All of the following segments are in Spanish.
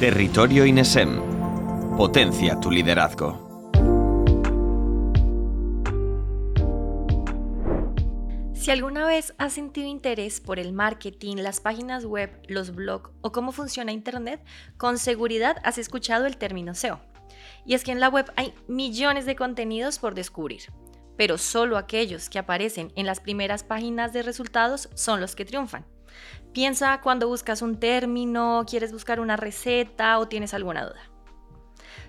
Territorio INESEM. Potencia tu liderazgo. Si alguna vez has sentido interés por el marketing, las páginas web, los blogs o cómo funciona Internet, con seguridad has escuchado el término SEO. Y es que en la web hay millones de contenidos por descubrir, pero solo aquellos que aparecen en las primeras páginas de resultados son los que triunfan. Piensa cuando buscas un término, quieres buscar una receta o tienes alguna duda.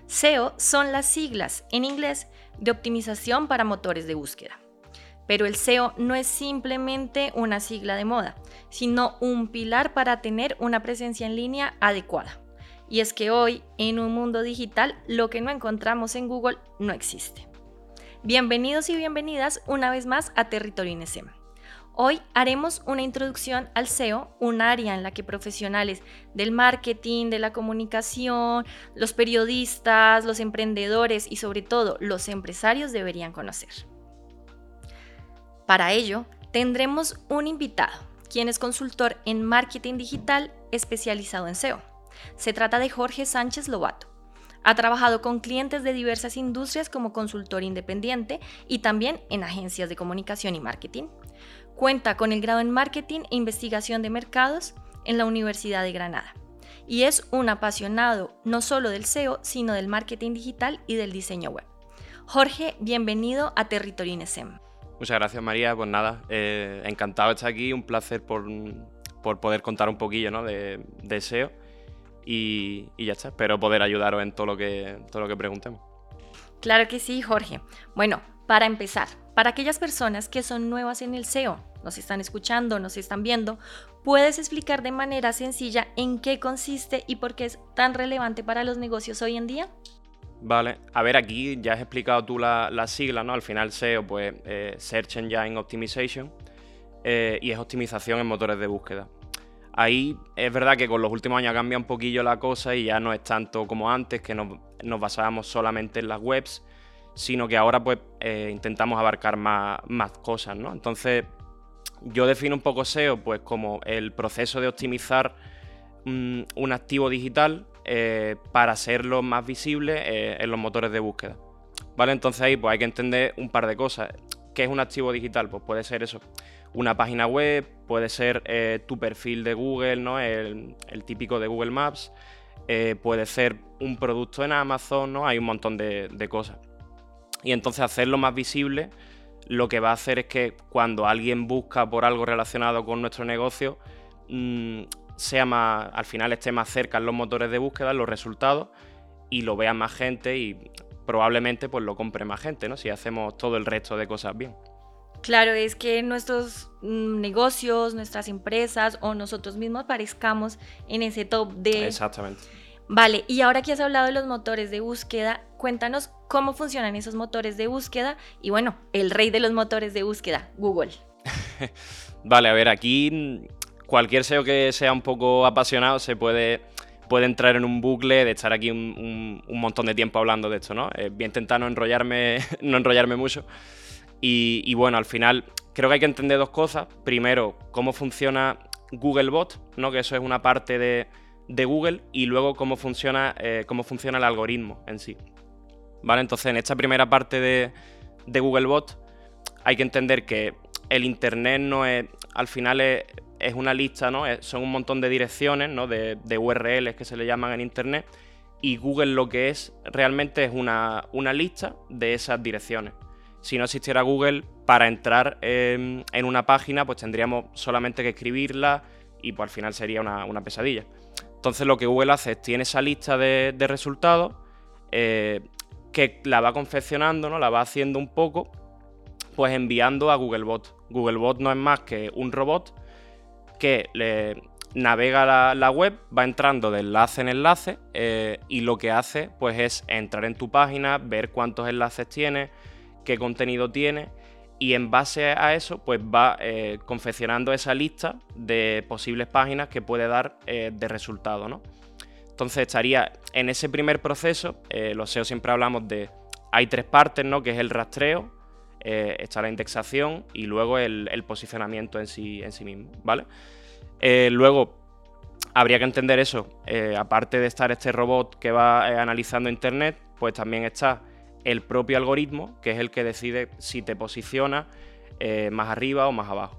SEO son las siglas en inglés de optimización para motores de búsqueda. Pero el SEO no es simplemente una sigla de moda, sino un pilar para tener una presencia en línea adecuada. Y es que hoy, en un mundo digital, lo que no encontramos en Google no existe. Bienvenidos y bienvenidas una vez más a Territorio INESEM. Hoy haremos una introducción al SEO, un área en la que profesionales del marketing, de la comunicación, los periodistas, los emprendedores y sobre todo los empresarios deberían conocer. Para ello, tendremos un invitado, quien es consultor en marketing digital especializado en SEO. Se trata de Jorge Sánchez Lobato. Ha trabajado con clientes de diversas industrias como consultor independiente y también en agencias de comunicación y marketing. Cuenta con el grado en marketing e investigación de mercados en la Universidad de Granada. Y es un apasionado no solo del SEO, sino del marketing digital y del diseño web. Jorge, bienvenido a Territorio INESEM. Muchas gracias María, pues nada, eh, encantado de estar aquí, un placer por, poder contar un poquillo ¿no? de, SEO y, ya está, espero poder ayudaros en todo lo, que, todo lo que preguntemos. Claro que sí, Jorge. Bueno, para empezar, para aquellas personas que son nuevas en el SEO, nos están escuchando, nos están viendo, ¿puedes explicar de manera sencilla en qué consiste y por qué es tan relevante para los negocios hoy en día? Vale, a ver, aquí ya has explicado tú la, sigla, ¿no? Al final SEO, pues eh, Search Engine Optimization, eh, y es optimización en motores de búsqueda. Ahí es verdad que con los últimos años cambia un poquillo la cosa y ya no es tanto como antes, que nos, basábamos solamente en las webs, sino que ahora pues eh, intentamos abarcar más, más cosas, ¿no? Entonces, yo defino un poco SEO pues como el proceso de optimizar mm, un activo digital eh, para hacerlo más visible eh, en los motores de búsqueda. ¿Vale? Entonces ahí pues hay que entender un par de cosas. ¿Qué es un activo digital? Pues puede ser eso, una página web, puede ser tu perfil de Google, ¿no? El, típico de Google Maps, puede ser un producto en Amazon, ¿no? Hay un montón de, cosas. Y entonces hacerlo más visible lo que va a hacer es que cuando alguien busca por algo relacionado con nuestro negocio, mm, sea más, al final esté más cerca en los motores de búsqueda, en los resultados, y lo vea más gente y probablemente pues lo compre más gente, ¿no? Si hacemos todo el resto de cosas bien. Claro, es que nuestros mm, negocios, nuestras empresas o nosotros mismos parezcamos en ese top de... Exactamente. Vale, y ahora que has hablado de los motores de búsqueda, cuéntanos cómo funcionan esos motores de búsqueda y bueno, el rey de los motores de búsqueda, Google. vale, a ver, aquí cualquier SEO que sea un poco apasionado se puede, puede entrar en un bucle de estar aquí un, montón de tiempo hablando de esto, ¿no? Eh, voy a intentar no enrollarme, no enrollarme mucho. Y, bueno, al final creo que hay que entender dos cosas. Primero, cómo funciona Googlebot, ¿no? Que eso es una parte de, Google. Y luego cómo funciona, eh, cómo funciona el algoritmo en sí. ¿Vale? Entonces, en esta primera parte de, de Googlebot hay que entender que el Internet no es, al final es, una lista, ¿no? son un montón de direcciones, ¿no? De, URLs que se le llaman en Internet. Y Google lo que es realmente es una, lista de esas direcciones. Si no existiera Google, para entrar en, una página, pues tendríamos solamente que escribirla y pues al final sería una, pesadilla. Entonces lo que Google hace es tiene esa lista de, resultados eh, que la va confeccionando, ¿no? La va haciendo un poco, pues enviando a Googlebot. Googlebot no es más que un robot que navega la, web, va entrando de enlace en enlace eh, y lo que hace pues es entrar en tu página, ver cuántos enlaces tiene, qué contenido tiene y en base a eso pues va eh, confeccionando esa lista de posibles páginas que puede dar eh, de resultado, ¿no? Entonces estaría en ese primer proceso, los SEO siempre hablamos de, hay tres partes, ¿no? Que es el rastreo, eh, está la indexación y luego el, posicionamiento en sí, en sí mismo, ¿vale? Eh, luego, habría que entender eso. Eh, aparte de estar este robot que va eh, analizando Internet, pues también está el propio algoritmo, que es el que decide si te posiciona eh, más arriba o más abajo.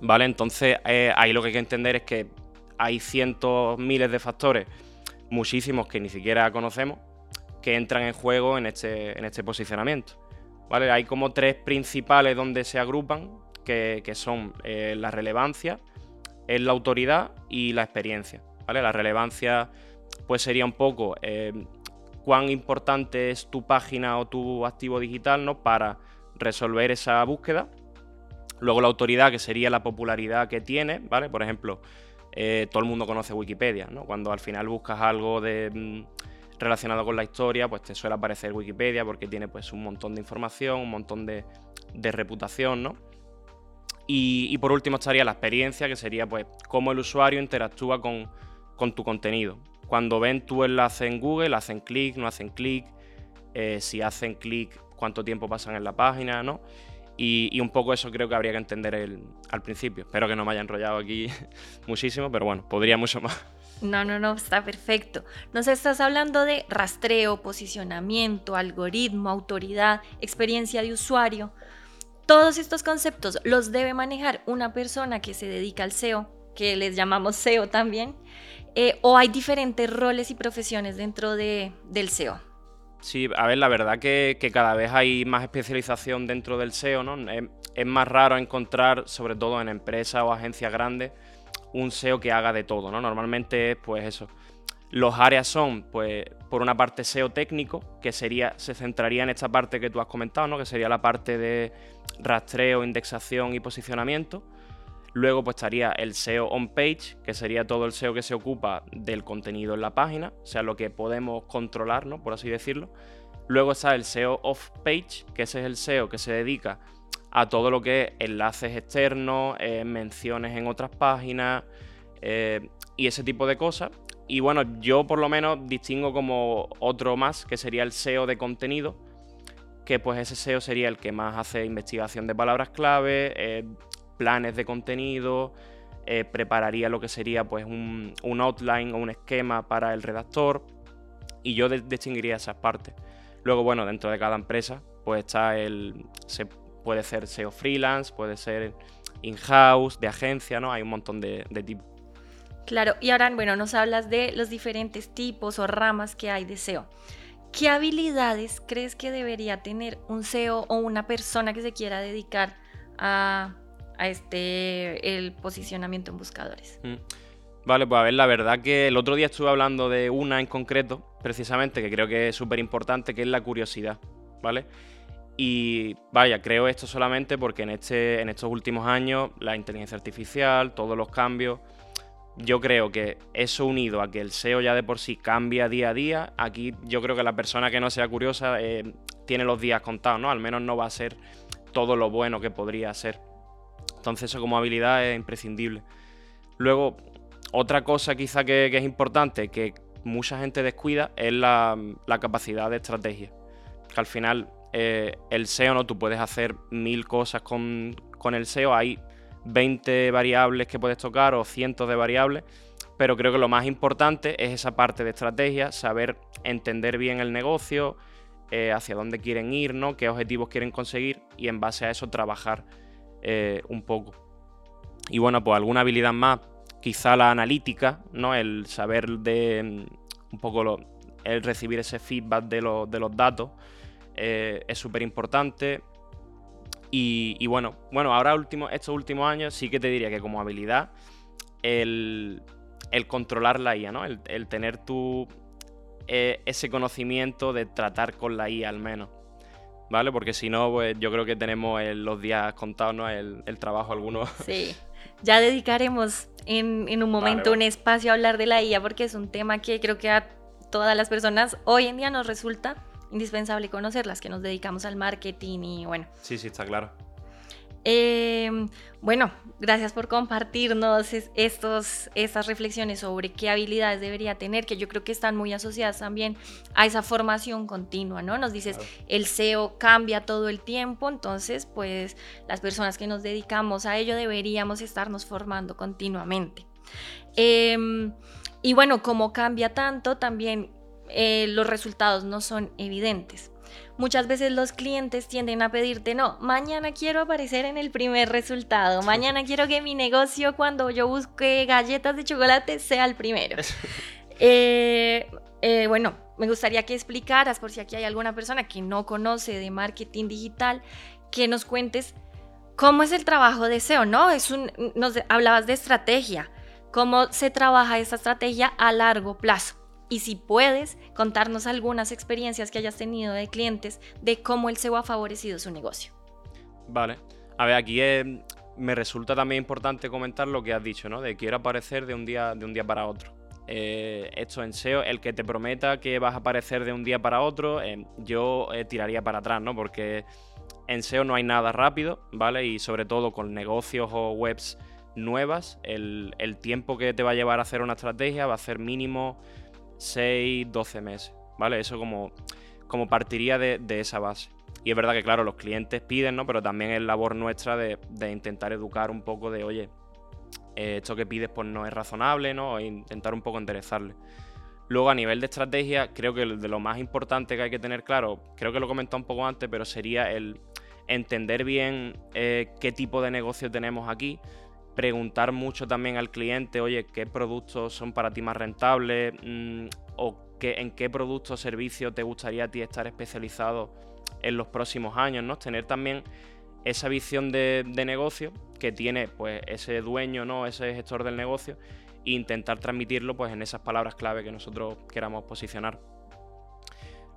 ¿Vale? Entonces ahí lo que hay que entender es que hay cientos, miles de factores, muchísimos que ni siquiera conocemos, que entran en juego en este, este posicionamiento. ¿Vale? Hay como tres principales donde se agrupan, que, son la relevancia, es la autoridad y la experiencia. ¿vale? La relevancia pues sería un poco eh, cuán importante es tu página o tu activo digital ¿no? para resolver esa búsqueda. Luego la autoridad, que sería la popularidad que tiene, ¿vale? Por ejemplo, eh, todo el mundo conoce Wikipedia, ¿no? Cuando al final buscas algo de, mm, relacionado con la historia, pues te suele aparecer Wikipedia porque tiene pues un montón de información, un montón de, reputación, ¿no? Y, por último estaría la experiencia, que sería pues cómo el usuario interactúa con, tu contenido. Cuando ven tu enlace en Google, hacen clic, no hacen clic, eh, si hacen clic, cuánto tiempo pasan en la página, ¿no? Y, un poco eso creo que habría que entender al principio. Espero que no me haya enrollado aquí muchísimo, pero bueno, podría mucho más. No, no, no, está perfecto. Nos estás hablando de rastreo, posicionamiento, algoritmo, autoridad, experiencia de usuario. Todos estos conceptos los debe manejar una persona que se dedica al SEO, que les llamamos SEO también, eh, o hay diferentes roles y profesiones dentro de, del SEO. Sí, a ver, la verdad que, cada vez hay más especialización dentro del SEO, ¿no? Es, más raro encontrar, sobre todo en empresas o agencias grandes, un SEO que haga de todo, ¿no? Normalmente, pues eso, los áreas son, pues, por una parte SEO técnico, que sería, se centraría en esta parte que tú has comentado, ¿no? Que sería la parte de rastreo, indexación y posicionamiento. Luego pues estaría el SEO on page, que sería todo el SEO que se ocupa del contenido en la página, o sea, lo que podemos controlar, ¿no? Por así decirlo. Luego está el SEO off page, que ese es el SEO que se dedica a todo lo que es enlaces externos, eh, menciones en otras páginas eh, y ese tipo de cosas. Y bueno, yo por lo menos distingo como otro más, que sería el SEO de contenido, que pues ese SEO sería el que más hace investigación de palabras clave, eh, planes de contenido, eh, prepararía lo que sería pues un, outline o un esquema para el redactor y yo distinguiría esas partes. Luego, bueno, dentro de cada empresa pues está el... Se puede ser SEO freelance, puede ser in-house, de agencia, ¿no? Hay un montón de, de tipos. Claro, y ahora, bueno, nos hablas de los diferentes tipos o ramas que hay de SEO. ¿Qué habilidades crees que debería tener un SEO o una persona que se quiera dedicar a, este el posicionamiento en buscadores? Mm. Vale, pues a ver, la verdad que el otro día estuve hablando de una en concreto, precisamente, que creo que es súper importante, que es la curiosidad, ¿vale? Y vaya, creo esto solamente porque en, este, en estos últimos años la inteligencia artificial, todos los cambios, yo creo que eso unido a que el SEO ya de por sí cambia día a día, aquí yo creo que la persona que no sea curiosa eh, tiene los días contados, ¿no? Al menos no va a ser todo lo bueno que podría ser. Entonces eso como habilidad es imprescindible. Luego, otra cosa quizá que, es importante, que mucha gente descuida, es la, capacidad de estrategia. Que al final eh, el SEO, ¿no? Tú puedes hacer mil cosas con, con el SEO, hay 20 variables que puedes tocar o cientos de variables, pero creo que lo más importante es esa parte de estrategia, saber entender bien el negocio, eh, hacia dónde quieren ir, ¿no? qué objetivos quieren conseguir y en base a eso trabajar eh, un poco. Y bueno, pues alguna habilidad más, quizá la analítica, ¿no? el saber de mm, un poco el recibir ese feedback de, de los datos eh, es súper importante. Y, bueno, bueno, ahora último, estos últimos años sí que te diría que como habilidad el, controlar la IA, ¿no? El, tener tu, eh, ese conocimiento de tratar con la IA al menos. ¿Vale? Porque si no, pues yo creo que tenemos los días contados, ¿no? El, trabajo algunos. Sí. Ya dedicaremos en, un momento un espacio a hablar de la IA porque es un tema que creo que a todas las personas hoy en día nos resulta indispensable conocerlas, que nos dedicamos al marketing y bueno. Sí, sí, está claro. Em, bueno, gracias por compartirnos estos, estas reflexiones sobre qué habilidades debería tener, que yo creo que están muy asociadas también a esa formación continua, ¿no? Nos dices, el SEO cambia todo el tiempo, entonces, pues las personas que nos dedicamos a ello deberíamos estarnos formando continuamente. Em, y bueno, como cambia tanto, también eh, los resultados no son evidentes. Muchas veces los clientes tienden a pedirte, no, mañana quiero aparecer en el primer resultado, mañana quiero que mi negocio cuando yo busque galletas de chocolate sea el primero. Eh, eh, bueno, me gustaría que explicaras, por si aquí hay alguna persona que no conoce de marketing digital, que nos cuentes cómo es el trabajo de SEO, ¿no? Es un, nos hablabas de estrategia, cómo se trabaja esta estrategia a largo plazo y si puedes contarnos algunas experiencias que hayas tenido de clientes de cómo el SEO ha favorecido su negocio. Vale. A ver, aquí me resulta también importante comentar lo que has dicho, ¿no? De quiero aparecer de un día, de un día para otro. Eh, esto en SEO, el que te prometa que vas a aparecer de un día para otro, eh, yo eh, tiraría para atrás, ¿no? Porque en SEO no hay nada rápido, ¿vale? Y sobre todo con negocios o webs nuevas, el, el tiempo que te va a llevar a hacer una estrategia va a ser mínimo 6, 12 meses, ¿vale? Eso como, como partiría de, esa base. Y es verdad que, claro, los clientes piden, ¿no? Pero también es labor nuestra de, intentar educar un poco de, oye, eh, esto que pides pues no es razonable, ¿no? E intentar un poco enderezarle. Luego, a nivel de estrategia, creo que de lo más importante que hay que tener claro, creo que lo he comentado un poco antes, pero sería el entender bien eh, qué tipo de negocio tenemos aquí, preguntar mucho también al cliente, oye, qué productos son para ti más rentables mm, o qué, en qué producto o servicio te gustaría a ti estar especializado en los próximos años, ¿no? Tener también esa visión de, negocio que tiene pues ese dueño, ¿no? Ese gestor del negocio e intentar transmitirlo pues en esas palabras clave que nosotros queramos posicionar.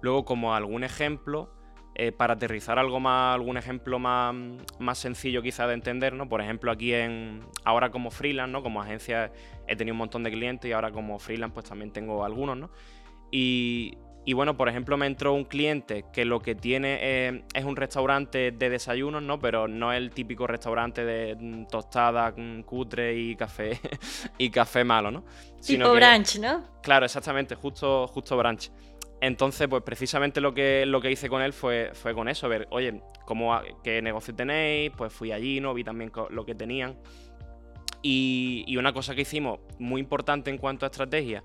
Luego, como algún ejemplo, eh, para aterrizar algo más, algún ejemplo más, más, sencillo quizá de entender, ¿no? Por ejemplo, aquí en ahora como freelance, ¿no? Como agencia he tenido un montón de clientes y ahora como freelance pues también tengo algunos, ¿no? Y, bueno, por ejemplo, me entró un cliente que lo que tiene eh, es un restaurante de desayunos, ¿no? Pero no es el típico restaurante de mm, tostada, mm, cutre y café y café malo, ¿no? Sino tipo brunch, ¿no? Claro, exactamente, justo, justo brunch. Entonces, pues precisamente lo que, lo que hice con él fue, fue con eso, ver, oye, ¿cómo, ¿qué negocio tenéis? Pues fui allí, ¿no? Vi también lo que tenían. Y, una cosa que hicimos muy importante en cuanto a estrategia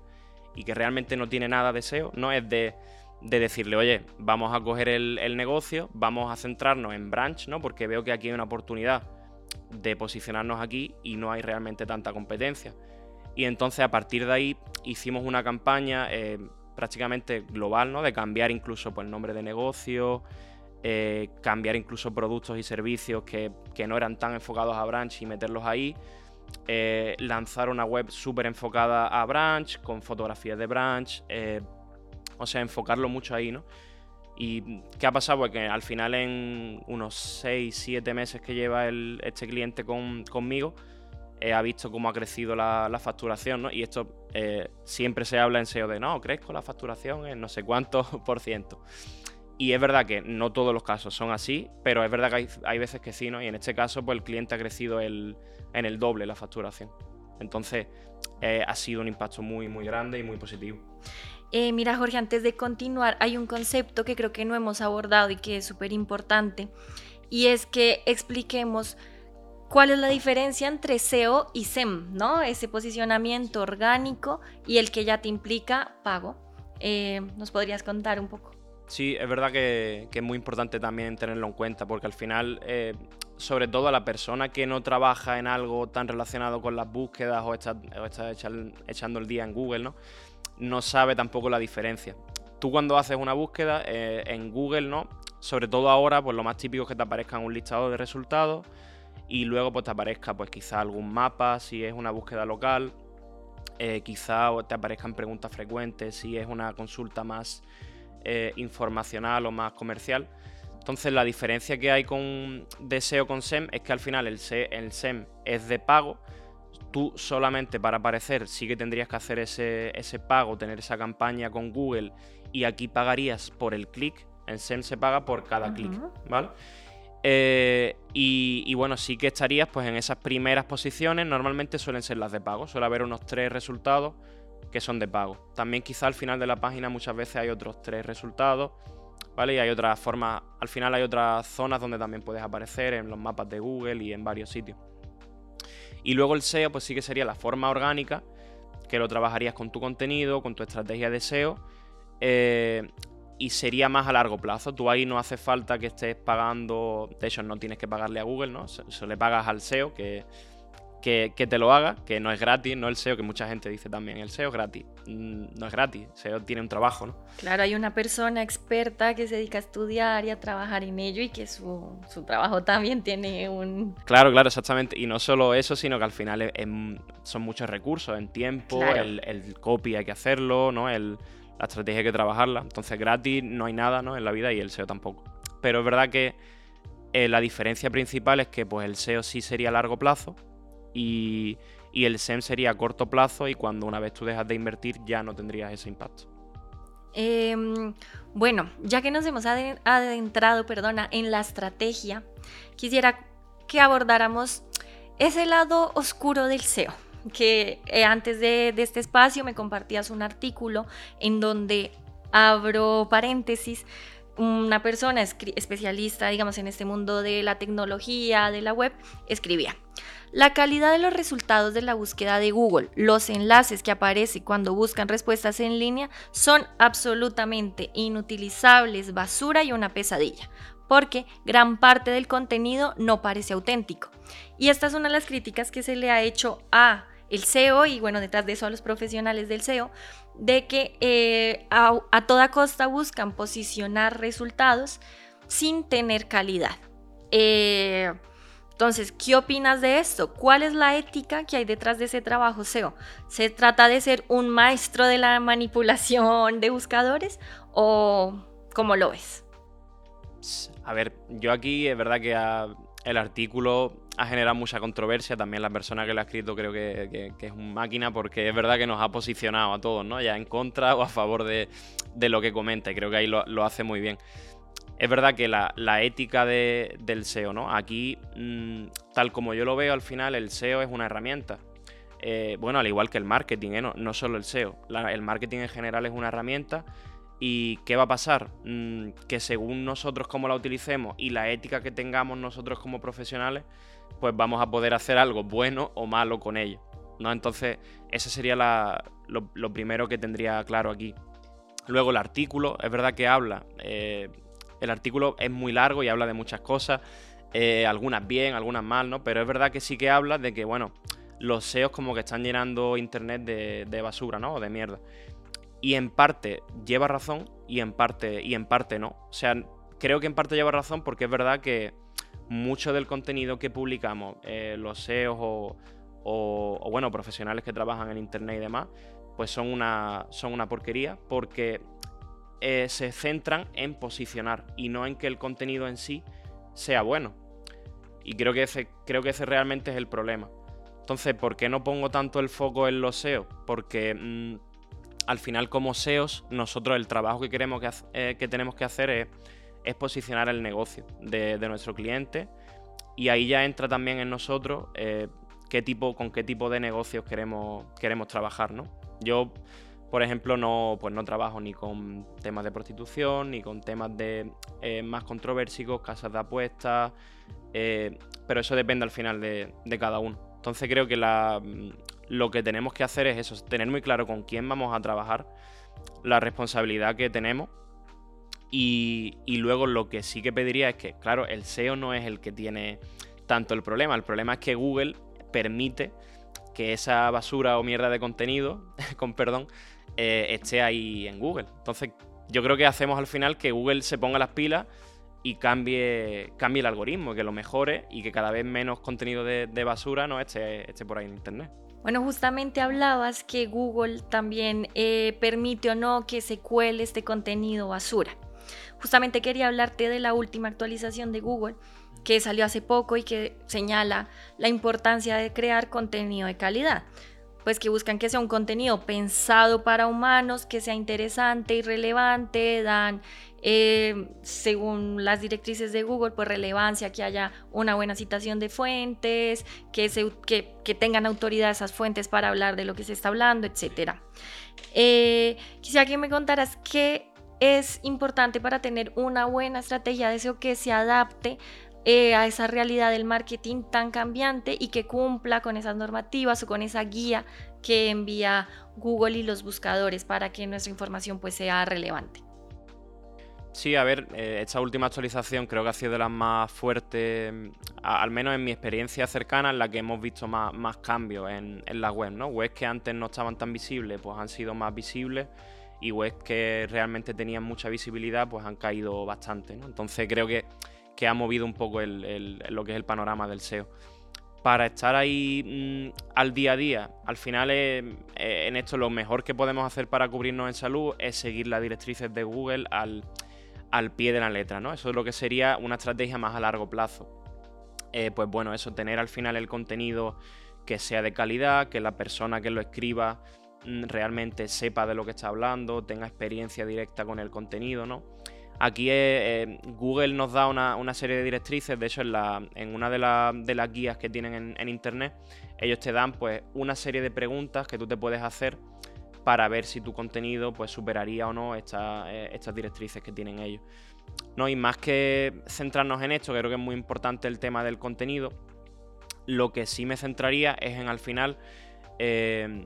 y que realmente no tiene nada de SEO, ¿no? Es de, decirle, oye, vamos a coger el, el, negocio, vamos a centrarnos en branch, ¿no? Porque veo que aquí hay una oportunidad de posicionarnos aquí y no hay realmente tanta competencia. Y entonces a partir de ahí hicimos una campaña, eh, prácticamente global, ¿no? De cambiar incluso pues, el nombre de negocio, eh, cambiar incluso productos y servicios que, no eran tan enfocados a branch y meterlos ahí. Eh, lanzar una web súper enfocada a branch, con fotografías de branch, eh, o sea, enfocarlo mucho ahí, ¿no? ¿Y qué ha pasado? Pues que al final en unos 6, 7 meses que lleva este cliente conmigo, ha visto cómo ha crecido la, facturación, ¿no? Y esto eh, siempre se habla en SEO de, no, crezco la facturación en no sé cuántos por ciento. Y es verdad que no todos los casos son así, pero es verdad que hay, veces que sí, ¿no? Y en este caso, pues el cliente ha crecido en el doble la facturación. Entonces, eh, ha sido un impacto muy, muy grande y muy positivo. Eh, mira, Jorge, antes de continuar, hay un concepto que creo que no hemos abordado y que es súper importante, y es que expliquemos ¿Cuál es la diferencia entre SEO y SEM? ¿no? Ese posicionamiento orgánico y el que ya te implica pago. Eh, ¿Nos podrías contar un poco? Sí, es verdad que, es muy importante también tenerlo en cuenta, porque al final, eh, sobre todo a la persona que no trabaja en algo tan relacionado con las búsquedas o está, echando el día en Google, ¿no? no sabe tampoco la diferencia. Tú cuando haces una búsqueda eh, en Google, ¿no? sobre todo ahora, pues lo más típico es que te aparezca un listado de resultados y luego pues te aparezca pues quizá algún mapa si es una búsqueda local, eh, quizá te aparezcan preguntas frecuentes si es una consulta más eh, informacional o más comercial. Entonces la diferencia que hay con deseo con SEM es que al final el, el SEM es de pago. Tú solamente para aparecer sí que tendrías que hacer ese, ese pago, tener esa campaña con Google y aquí pagarías por el clic. El SEM se paga por cada clic, ¿vale? Eh, y, bueno, sí que estarías pues en esas primeras posiciones, normalmente suelen ser las de pago, suele haber unos tres resultados que son de pago. También quizá al final de la página muchas veces hay otros tres resultados, ¿vale? Y hay otras formas, al final hay otras zonas donde también puedes aparecer en los mapas de Google y en varios sitios. Y luego el SEO, pues sí que sería la forma orgánica, que lo trabajarías con tu contenido, con tu estrategia de SEO, eh, y sería más a largo plazo. Tú ahí no hace falta que estés pagando, de hecho no tienes que pagarle a Google, ¿no? Se, le pagas al SEO que, que, te lo haga, que no es gratis, no el SEO, que mucha gente dice también, el SEO es gratis. Mm, no es gratis, el SEO tiene un trabajo, ¿no? Claro, hay una persona experta que se dedica a estudiar y a trabajar en ello y que su, trabajo también tiene un... Claro, claro, exactamente. Y no solo eso, sino que al final son muchos recursos en tiempo, el, el, copy hay que hacerlo, ¿no? El, la estrategia hay que trabajarla. Entonces gratis no hay nada ¿no? en la vida y el SEO tampoco. Pero es verdad que eh, la diferencia principal es que pues, el SEO sí sería a largo plazo y, el SEM sería a corto plazo y cuando una vez tú dejas de invertir ya no tendrías ese impacto. Em, bueno, ya que nos hemos adentrado, perdona, en la estrategia, quisiera que abordáramos ese lado oscuro del SEO que eh, antes de, este espacio me compartías un artículo en donde abro paréntesis, una persona especialista, digamos, en este mundo de la tecnología, de la web, escribía. La calidad de los resultados de la búsqueda de Google, los enlaces que aparecen cuando buscan respuestas en línea son absolutamente inutilizables, basura y una pesadilla, porque gran parte del contenido no parece auténtico. Y esta es una de las críticas que se le ha hecho a el SEO y bueno, detrás de eso a los profesionales del SEO, de que eh, a, toda costa buscan posicionar resultados sin tener calidad. Eh, entonces, ¿qué opinas de esto? ¿Cuál es la ética que hay detrás de ese trabajo SEO? ¿Se trata de ser un maestro de la manipulación de buscadores o cómo lo ves? A ver, yo aquí es verdad que el artículo ha generado mucha controversia. También la persona que lo ha escrito creo que, es un máquina porque es verdad que nos ha posicionado a todos, ¿no? Ya en contra o a favor de, lo que comenta y creo que ahí lo, hace muy bien. Es verdad que la, ética del SEO, ¿no? Aquí, mm, tal como yo lo veo, al final el SEO es una herramienta. Eh, bueno, al igual que el marketing, ¿eh? no, solo el SEO. el marketing en general es una herramienta. ¿Y qué va a pasar? Mm, que según nosotros cómo la utilicemos y la ética que tengamos nosotros como profesionales, pues vamos a poder hacer algo bueno o malo con ello. ¿no? Entonces, ese sería lo, primero que tendría claro aquí. Luego el artículo, es verdad que habla, eh, el artículo es muy largo y habla de muchas cosas, eh, algunas bien, algunas mal, ¿no? Pero es verdad que sí que habla de que, bueno, los SEOs como que están llenando internet de, de basura, ¿no? O de mierda. Y en parte lleva razón y en parte, y en parte no. O sea, creo que en parte lleva razón porque es verdad que mucho del contenido que publicamos, eh, los SEOs o, bueno, profesionales que trabajan en internet y demás, pues son una, son una porquería porque eh, se centran en posicionar y no en que el contenido en sí sea bueno. Y creo que ese, creo que ese realmente es el problema. Entonces, ¿por qué no pongo tanto el foco en los SEOs? Porque mm, al final como SEOs, nosotros el trabajo que, queremos que, eh, tenemos que hacer es posicionar el negocio de, nuestro cliente y ahí ya entra también en nosotros eh, qué tipo, con qué tipo de negocios queremos, queremos trabajar, ¿no? Yo, por ejemplo, no, pues no trabajo ni con temas de prostitución, ni con temas de eh, más controversicos, casas de apuestas, pero eso depende al final de, de, cada uno. Entonces creo que la, lo que tenemos que hacer es eso, tener muy claro con quién vamos a trabajar, la responsabilidad que tenemos y, luego lo que sí que pediría es que, claro, el SEO no es el que tiene tanto el problema. El problema es que Google permite que esa basura o mierda de contenido, con perdón, eh, esté ahí en Google. Entonces, yo creo que hacemos al final que Google se ponga las pilas y cambie, cambie el algoritmo, que lo mejore y que cada vez menos contenido de, basura no esté, esté por ahí en Internet. Bueno, justamente hablabas que Google también eh, permite o no que se cuele este contenido basura. Justamente quería hablarte de la última actualización de Google que salió hace poco y que señala la importancia de crear contenido de calidad. Pues que buscan que sea un contenido pensado para humanos, que sea interesante y relevante, dan, eh, según las directrices de Google, pues relevancia, que haya una buena citación de fuentes, que, tengan autoridad esas fuentes para hablar de lo que se está hablando, etc. Eh, quisiera que me contaras qué es importante para tener una buena estrategia de SEO que se adapte eh, a esa realidad del marketing tan cambiante y que cumpla con esas normativas o con esa guía que envía Google y los buscadores para que nuestra información pues sea relevante. Sí, a ver, eh, esta última actualización creo que ha sido de las más fuertes, al menos en mi experiencia cercana, en la que hemos visto más, cambios en, la web, ¿no? Webs que antes no estaban tan visibles, pues han sido más visibles y webs que realmente tenían mucha visibilidad, pues han caído bastante, ¿no? Entonces creo que, que ha movido un poco lo que es el panorama del SEO. Para estar ahí mm, al día a día, al final eh, en esto lo mejor que podemos hacer para cubrirnos en salud es seguir las directrices de Google al al pie de la letra, ¿no? Eso es lo que sería una estrategia más a largo plazo. Eh, pues bueno, eso, tener al final el contenido que sea de calidad, que la persona que lo escriba mm, realmente sepa de lo que está hablando, tenga experiencia directa con el contenido, ¿no? Aquí eh, eh, Google nos da una, serie de directrices, de hecho en, en una de, las guías que tienen en, internet, ellos te dan pues una serie de preguntas que tú te puedes hacer para ver si tu contenido pues superaría o no eh, estas directrices que tienen ellos. No, y más que centrarnos en esto, creo que es muy importante el tema del contenido. Lo que sí me centraría es en al final eh,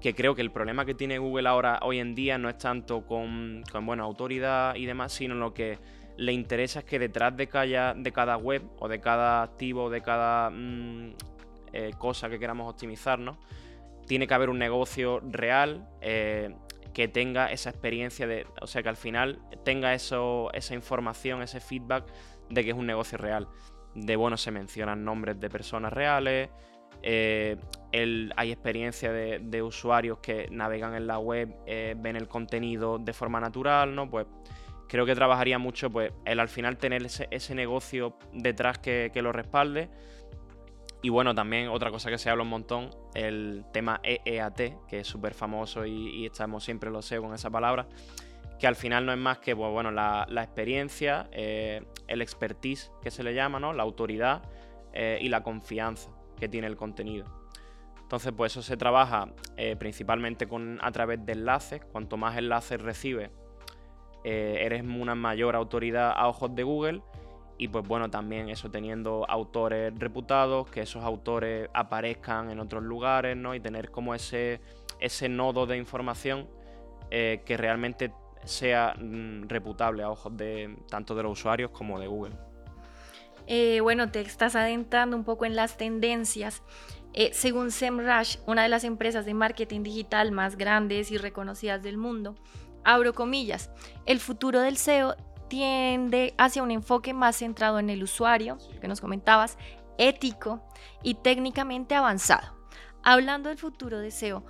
que creo que el problema que tiene Google ahora hoy en día no es tanto con, con autoridad y demás, sino lo que le interesa es que detrás de cada, de cada web o de cada activo o de cada mm, eh, cosa que queramos optimizar, ¿no? Tiene que haber un negocio real eh, que tenga esa experiencia de, o sea, que al final tenga eso, esa información, ese feedback de que es un negocio real. De bueno, se mencionan nombres de personas reales, eh, hay experiencia de, usuarios que navegan en la web, eh, ven el contenido de forma natural, ¿no? Pues creo que trabajaría mucho, pues, el al final tener ese, negocio detrás que, que lo respalde y bueno, también otra cosa que se habla un montón, el tema EEAT, que es súper famoso y, estamos siempre lo sé con esa palabra, que al final no es más que pues, bueno, la, experiencia, eh, el expertise que se le llama, ¿no? la autoridad eh, y la confianza que tiene el contenido. Entonces, pues eso se trabaja eh, principalmente con, a través de enlaces. Cuanto más enlaces recibes, eres una mayor autoridad a ojos de Google y pues bueno, también eso teniendo autores reputados, que esos autores aparezcan en otros lugares, ¿no? Y tener como ese, ese nodo de información eh, que realmente sea mm, reputable a ojos de tanto de los usuarios como de Google. Eh, bueno, te estás adentrando un poco en las tendencias. Eh, según SEMrush, una de las empresas de marketing digital más grandes y reconocidas del mundo, abro comillas, el futuro del SEO tiende hacia un enfoque más centrado en el usuario, que nos comentabas, ético y técnicamente avanzado. Hablando del futuro de SEO,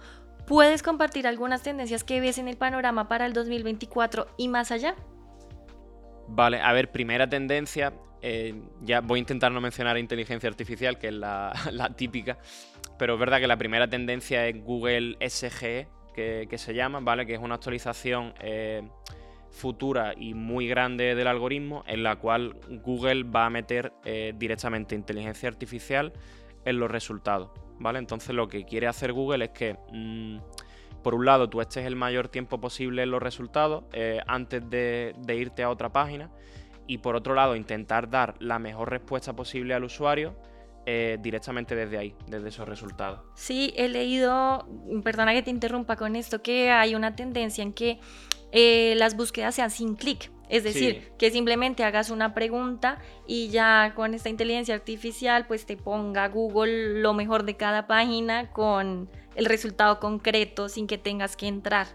¿puedes compartir algunas tendencias que ves en el panorama para el 2024 y más allá? Vale, a ver, primera tendencia, eh, ya voy a intentar no mencionar inteligencia artificial, que es la, típica, pero es verdad que la primera tendencia es Google SGE, que, se llama, ¿vale? Que es una actualización eh, futura y muy grande del algoritmo en la cual Google va a meter eh, directamente inteligencia artificial en los resultados. ¿vale? Entonces lo que quiere hacer Google es que, mm, por un lado, tú estés el mayor tiempo posible en los resultados eh, antes de, irte a otra página y por otro lado intentar dar la mejor respuesta posible al usuario eh, directamente desde ahí, desde esos resultados. Sí, he leído, perdona que te interrumpa con esto, que hay una tendencia en que eh, las búsquedas sean sin clic. Es decir, que simplemente hagas una pregunta y ya con esta inteligencia artificial pues te ponga Google lo mejor de cada página con el resultado concreto sin que tengas que entrar.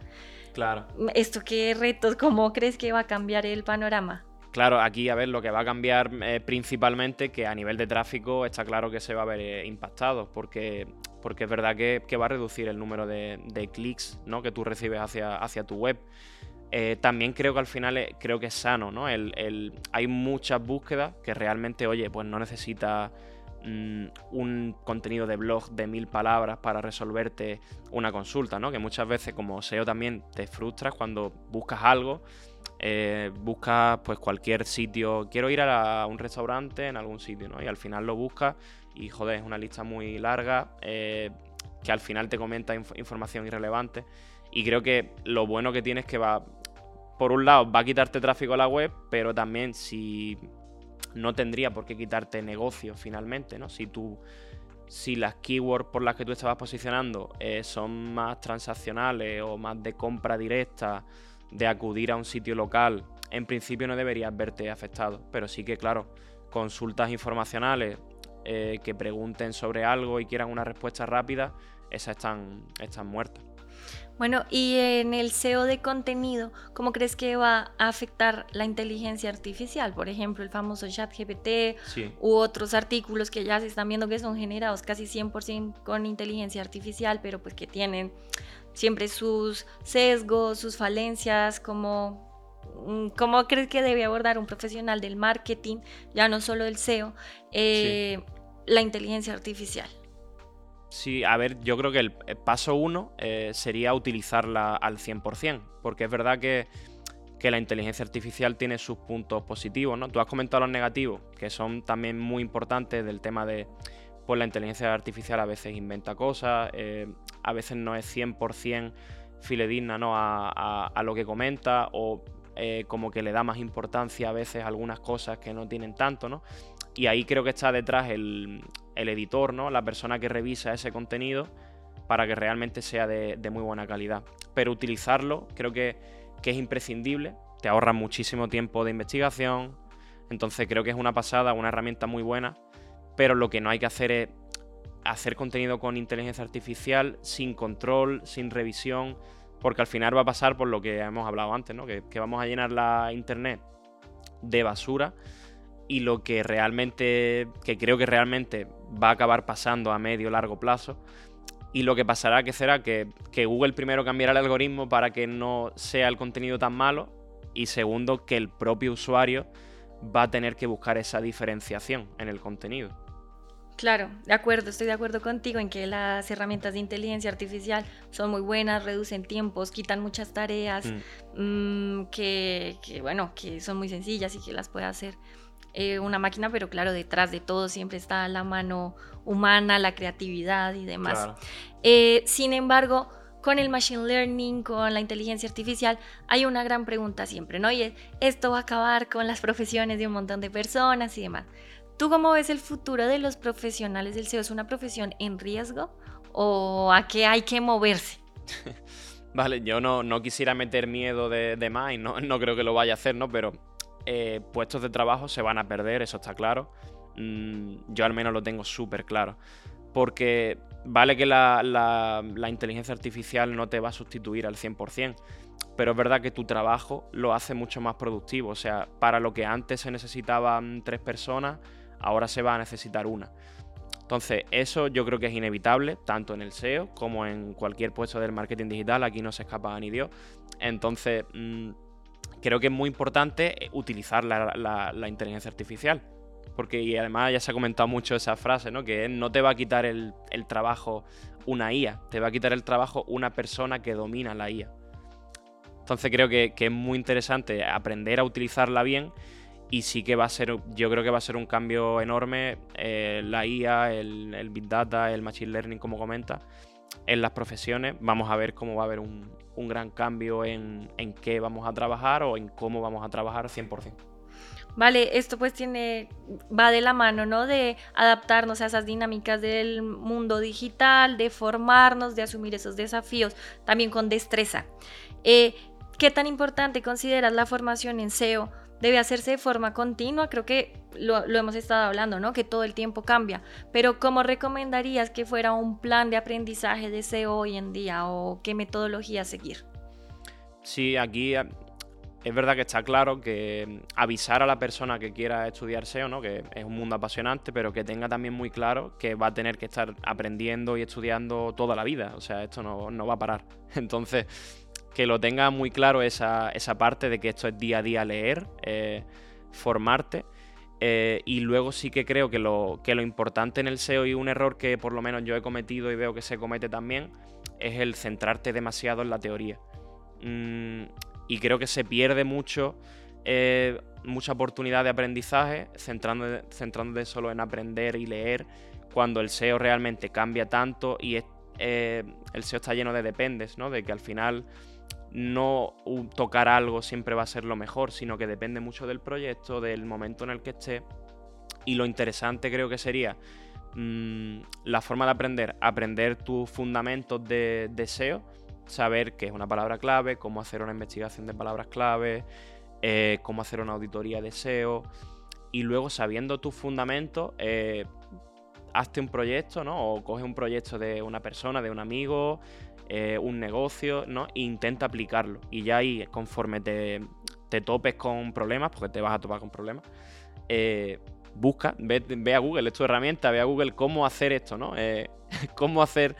Claro. ¿Esto qué retos? ¿Cómo crees que va a cambiar el panorama? Claro, aquí a ver lo que va a cambiar eh, principalmente que a nivel de tráfico está claro que se va a ver eh, impactado porque, porque es verdad que, va a reducir el número de, clics ¿no? que tú recibes hacia, hacia tu web. Eh, también creo que al final creo que es sano, ¿no? El, hay muchas búsquedas que realmente, oye, pues no necesitas mm, un contenido de blog de mil palabras para resolverte una consulta, ¿no? Que muchas veces como SEO también te frustras cuando buscas algo, eh, buscas pues cualquier sitio, quiero ir a, un restaurante en algún sitio, ¿no? Y al final lo buscas y joder, es una lista muy larga eh, que al final te comenta información irrelevante. Y creo que lo bueno que tiene es que va, por un lado, va a quitarte tráfico a la web, pero también si no tendría por qué quitarte negocio finalmente, ¿no? Si tú si las keywords por las que tú estabas posicionando eh, son más transaccionales o más de compra directa, de acudir a un sitio local, en principio no deberías verte afectado. Pero sí que, claro, consultas informacionales eh, que pregunten sobre algo y quieran una respuesta rápida, esas están, están muertas. Bueno, y en el SEO de contenido, ¿cómo crees que va a afectar la inteligencia artificial? Por ejemplo, el famoso chat GPT u otros artículos que ya se están viendo que son generados casi 100% con inteligencia artificial, pero pues que tienen siempre sus sesgos, sus falencias, como mm, ¿Cómo crees que debe abordar un profesional del marketing, ya no solo del SEO, eh, la inteligencia artificial? Sí, a ver, yo creo que el paso uno eh, sería utilizarla al 100%, porque es verdad que, la inteligencia artificial tiene sus puntos positivos, ¿no? Tú has comentado los negativos, que son también muy importantes del tema de, pues la inteligencia artificial a veces inventa cosas, eh, a veces no es 100% filedigna ¿no? a, lo que comenta, o eh, como que le da más importancia a veces a algunas cosas que no tienen tanto, ¿no? Y ahí creo que está detrás el, editor, ¿no? La persona que revisa ese contenido para que realmente sea de, muy buena calidad. Pero utilizarlo creo que, es imprescindible, te ahorra muchísimo tiempo de investigación, entonces creo que es una pasada, una herramienta muy buena, pero lo que no hay que hacer es hacer contenido con inteligencia artificial sin control, sin revisión, porque al final va a pasar por lo que hemos hablado antes, ¿no? que, que vamos a llenar la internet de basura y lo que realmente, que creo que realmente va a acabar pasando a medio largo plazo. Y lo que pasará que será que, Google primero cambiará el algoritmo para que no sea el contenido tan malo y segundo que el propio usuario va a tener que buscar esa diferenciación en el contenido. Claro, de acuerdo, estoy de acuerdo contigo en que las herramientas de inteligencia artificial son muy buenas, reducen tiempos, quitan muchas tareas mm. Mm, que, bueno, que son muy sencillas y que las puede hacer eh, una máquina, pero claro, detrás de todo siempre está la mano humana, la creatividad y demás. Eh, sin embargo, con el machine learning, con la inteligencia artificial, hay una gran pregunta siempre, ¿no? Y esto va a acabar con las profesiones de un montón de personas y demás. ¿Tú cómo ves el futuro de los profesionales del SEO? ¿Es una profesión en riesgo o a qué hay que moverse? vale, yo no, no quisiera meter miedo de, de más y no, no creo que lo vaya a hacer, ¿no? Pero eh, puestos de trabajo se van a perder, eso está claro. Mm, yo al menos lo tengo súper claro. Porque vale que la, inteligencia artificial no te va a sustituir al 100%, pero es verdad que tu trabajo lo hace mucho más productivo. O sea, para lo que antes se necesitaban tres personas, ahora se va a necesitar una. Entonces, eso yo creo que es inevitable, tanto en el SEO como en cualquier puesto del marketing digital. Aquí no se escapa ni Dios. Entonces, mm, creo que es muy importante eh, utilizar la, inteligencia artificial. Porque y además ya se ha comentado mucho esa frase, ¿no? Que no te va a quitar el, trabajo una IA, te va a quitar el trabajo una persona que domina la IA. Entonces creo que, es muy interesante aprender a utilizarla bien y sí que va a ser, yo creo que va a ser un cambio enorme eh, la IA, el, el, Big Data, el Machine Learning, como comenta, en las profesiones. Vamos a ver cómo va a haber un, un gran cambio en, en, qué vamos a trabajar o en cómo vamos a trabajar 100%. Vale, esto pues tiene, va de la mano, ¿no? De adaptarnos a esas dinámicas del mundo digital, de formarnos, de asumir esos desafíos, también con destreza. Eh, ¿Qué tan importante consideras la formación en SEO? Debe hacerse de forma continua, creo que lo, hemos estado hablando, ¿no? Que todo el tiempo cambia, pero ¿cómo recomendarías que fuera un plan de aprendizaje de SEO hoy en día o qué metodología seguir? Sí, aquí eh, es verdad que está claro que avisar a la persona que quiera estudiar SEO, ¿no? que es un mundo apasionante, pero que tenga también muy claro que va a tener que estar aprendiendo y estudiando toda la vida. O sea, esto no, no va a parar. Entonces, que lo tenga muy claro esa, esa parte de que esto es día a día leer, eh, formarte. Eh, y luego sí que creo que lo, que lo importante en el SEO y un error que por lo menos yo he cometido y veo que se comete también es el centrarte demasiado en la teoría. Mm, y creo que se pierde mucho, eh, mucha oportunidad de aprendizaje centrándote, solo en aprender y leer cuando el SEO realmente cambia tanto y el SEO está lleno de dependes, ¿no? De que al final no tocar algo siempre va a ser lo mejor, sino que depende mucho del proyecto, del momento en el que esté. Y lo interesante creo que sería mm, la forma de aprender, aprender tus fundamentos de, SEO, saber qué es una palabra clave, cómo hacer una investigación de palabras clave, eh, cómo hacer una auditoría de SEO. Y luego sabiendo tus fundamentos, eh, hazte un proyecto, ¿no? O coge un proyecto de una persona, de un amigo, eh, un negocio, ¿no? E intenta aplicarlo. Y ya ahí, conforme te, topes con problemas, porque te vas a topar con problemas, eh, busca, ve, a Google, es tu herramienta, ve a Google cómo hacer esto, ¿no? Eh, cómo hacer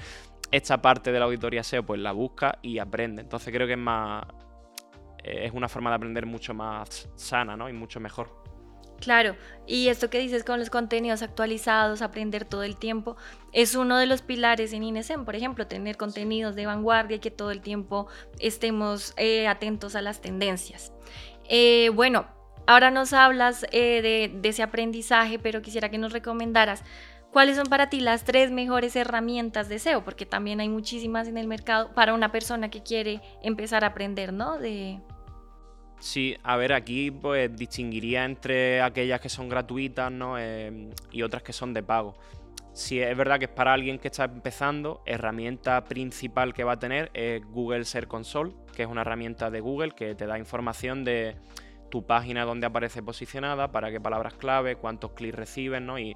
esta parte de la auditoría SEO, pues la busca y aprende. Entonces creo que es más. Es una forma de aprender mucho más sana, ¿no? Y mucho mejor. Claro, y esto que dices con los contenidos actualizados, aprender todo el tiempo, es uno de los pilares en INESEM, por ejemplo, tener contenidos de vanguardia y que todo el tiempo estemos eh, atentos a las tendencias. Eh, bueno, ahora nos hablas eh, de, de ese aprendizaje, pero quisiera que nos recomendaras ¿Cuáles son para ti las tres mejores herramientas de SEO? Porque también hay muchísimas en el mercado para una persona que quiere empezar a aprender, ¿no? De, Sí, a ver, aquí pues distinguiría entre aquellas que son gratuitas ¿no? Em, y otras que son de pago. Si es verdad que es para alguien que está empezando, herramienta principal que va a tener es Google Search Console, que es una herramienta de Google que te da información de tu página donde aparece posicionada, para qué palabras clave, cuántos clics reciben, ¿no? Y,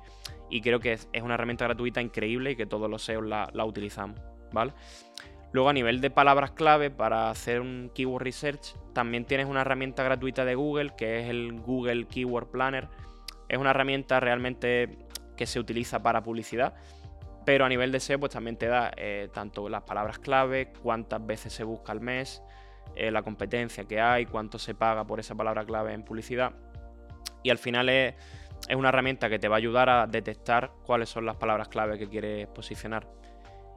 creo que es, una herramienta gratuita increíble y que todos los SEOs la utilizamos, ¿vale? Luego a nivel de palabras clave para hacer un keyword research, también tienes una herramienta gratuita de Google que es el Google Keyword Planner. Es una herramienta realmente que se utiliza para publicidad, pero a nivel de SEO pues también te da eh, tanto las palabras clave, cuántas veces se busca al mes, eh, la competencia que hay, cuánto se paga por esa palabra clave en publicidad. Y al final es, es una herramienta que te va a ayudar a detectar cuáles son las palabras clave que quieres posicionar.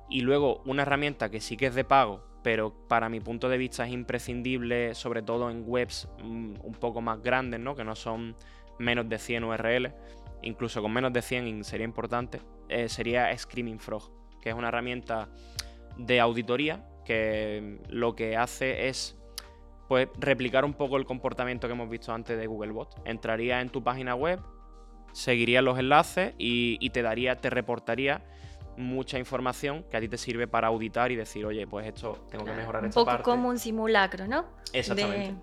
Y luego una herramienta que sí que es de pago, pero para mi punto de vista es imprescindible, sobre todo en webs mm, un poco más grandes, ¿no? que no son menos de 100 URL, incluso con menos de 100 sería importante, eh, sería Screaming Frog, que es una herramienta de auditoría que lo que hace es pues, replicar un poco el comportamiento que hemos visto antes de Googlebot. Entraría en tu página web, seguiría los enlaces y, y te daría, te reportaría mucha información que a ti te sirve para auditar y decir, oye, pues esto tengo que mejorar esta parte. Un poco como un simulacro, ¿no? Exactamente.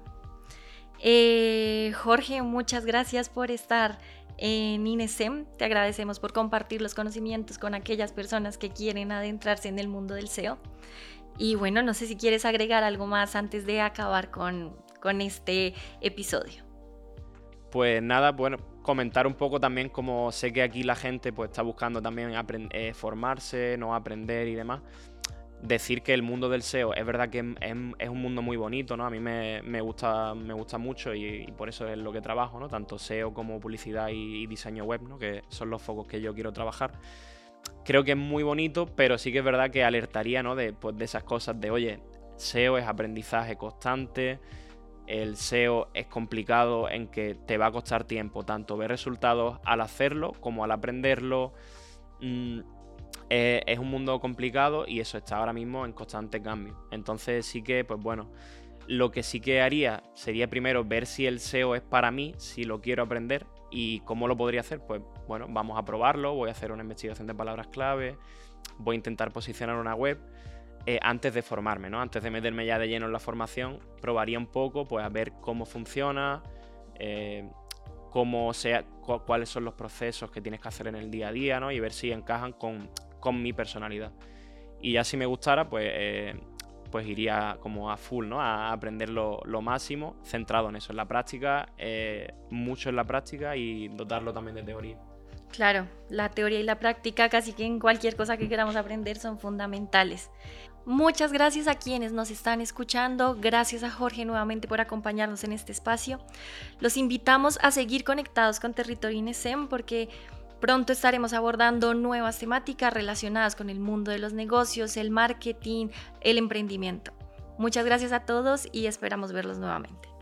Eh, Jorge, muchas gracias por estar en INESEM. Te agradecemos por compartir los conocimientos con aquellas personas que quieren adentrarse en el mundo del SEO. Y bueno, no sé si quieres agregar algo más antes de acabar con, con este episodio. Pues nada, bueno, comentar un poco también como sé que aquí la gente pues está buscando también eh, formarse, no aprender y demás. Decir que el mundo del SEO es verdad que es, un mundo muy bonito, ¿no? A mí me, gusta, me gusta mucho y, por eso es lo que trabajo, ¿no? Tanto SEO como publicidad y, diseño web, ¿no? Que son los focos que yo quiero trabajar. Creo que es muy bonito, pero sí que es verdad que alertaría, ¿no? De, pues, de esas cosas de, oye, SEO es aprendizaje constante, el SEO es complicado en que te va a costar tiempo tanto ver resultados al hacerlo como al aprenderlo. Mm, eh, es un mundo complicado y eso está ahora mismo en constante cambio. Entonces sí que, pues bueno, lo que sí que haría sería primero ver si el SEO es para mí, si lo quiero aprender y cómo lo podría hacer. Pues bueno, vamos a probarlo, voy a hacer una investigación de palabras clave, voy a intentar posicionar una web eh, antes de formarme, ¿no? Antes de meterme ya de lleno en la formación, probaría un poco, pues a ver cómo funciona, eh, cómo sea, cuáles son los procesos que tienes que hacer en el día a día, ¿no? Y ver si encajan con, mi personalidad. Y ya si me gustara, pues, eh, pues iría como a full, ¿no? A aprender lo, máximo, centrado en eso, en la práctica, mucho en la práctica y dotarlo también de teoría. Claro, la teoría y la práctica, casi que en cualquier cosa que queramos aprender, son fundamentales. Muchas gracias a quienes nos están escuchando. Gracias a Jorge nuevamente por acompañarnos en este espacio. Los invitamos a seguir conectados con Territorio INESEM porque pronto estaremos abordando nuevas temáticas relacionadas con el mundo de los negocios, el marketing, el emprendimiento. Muchas gracias a todos y esperamos verlos nuevamente.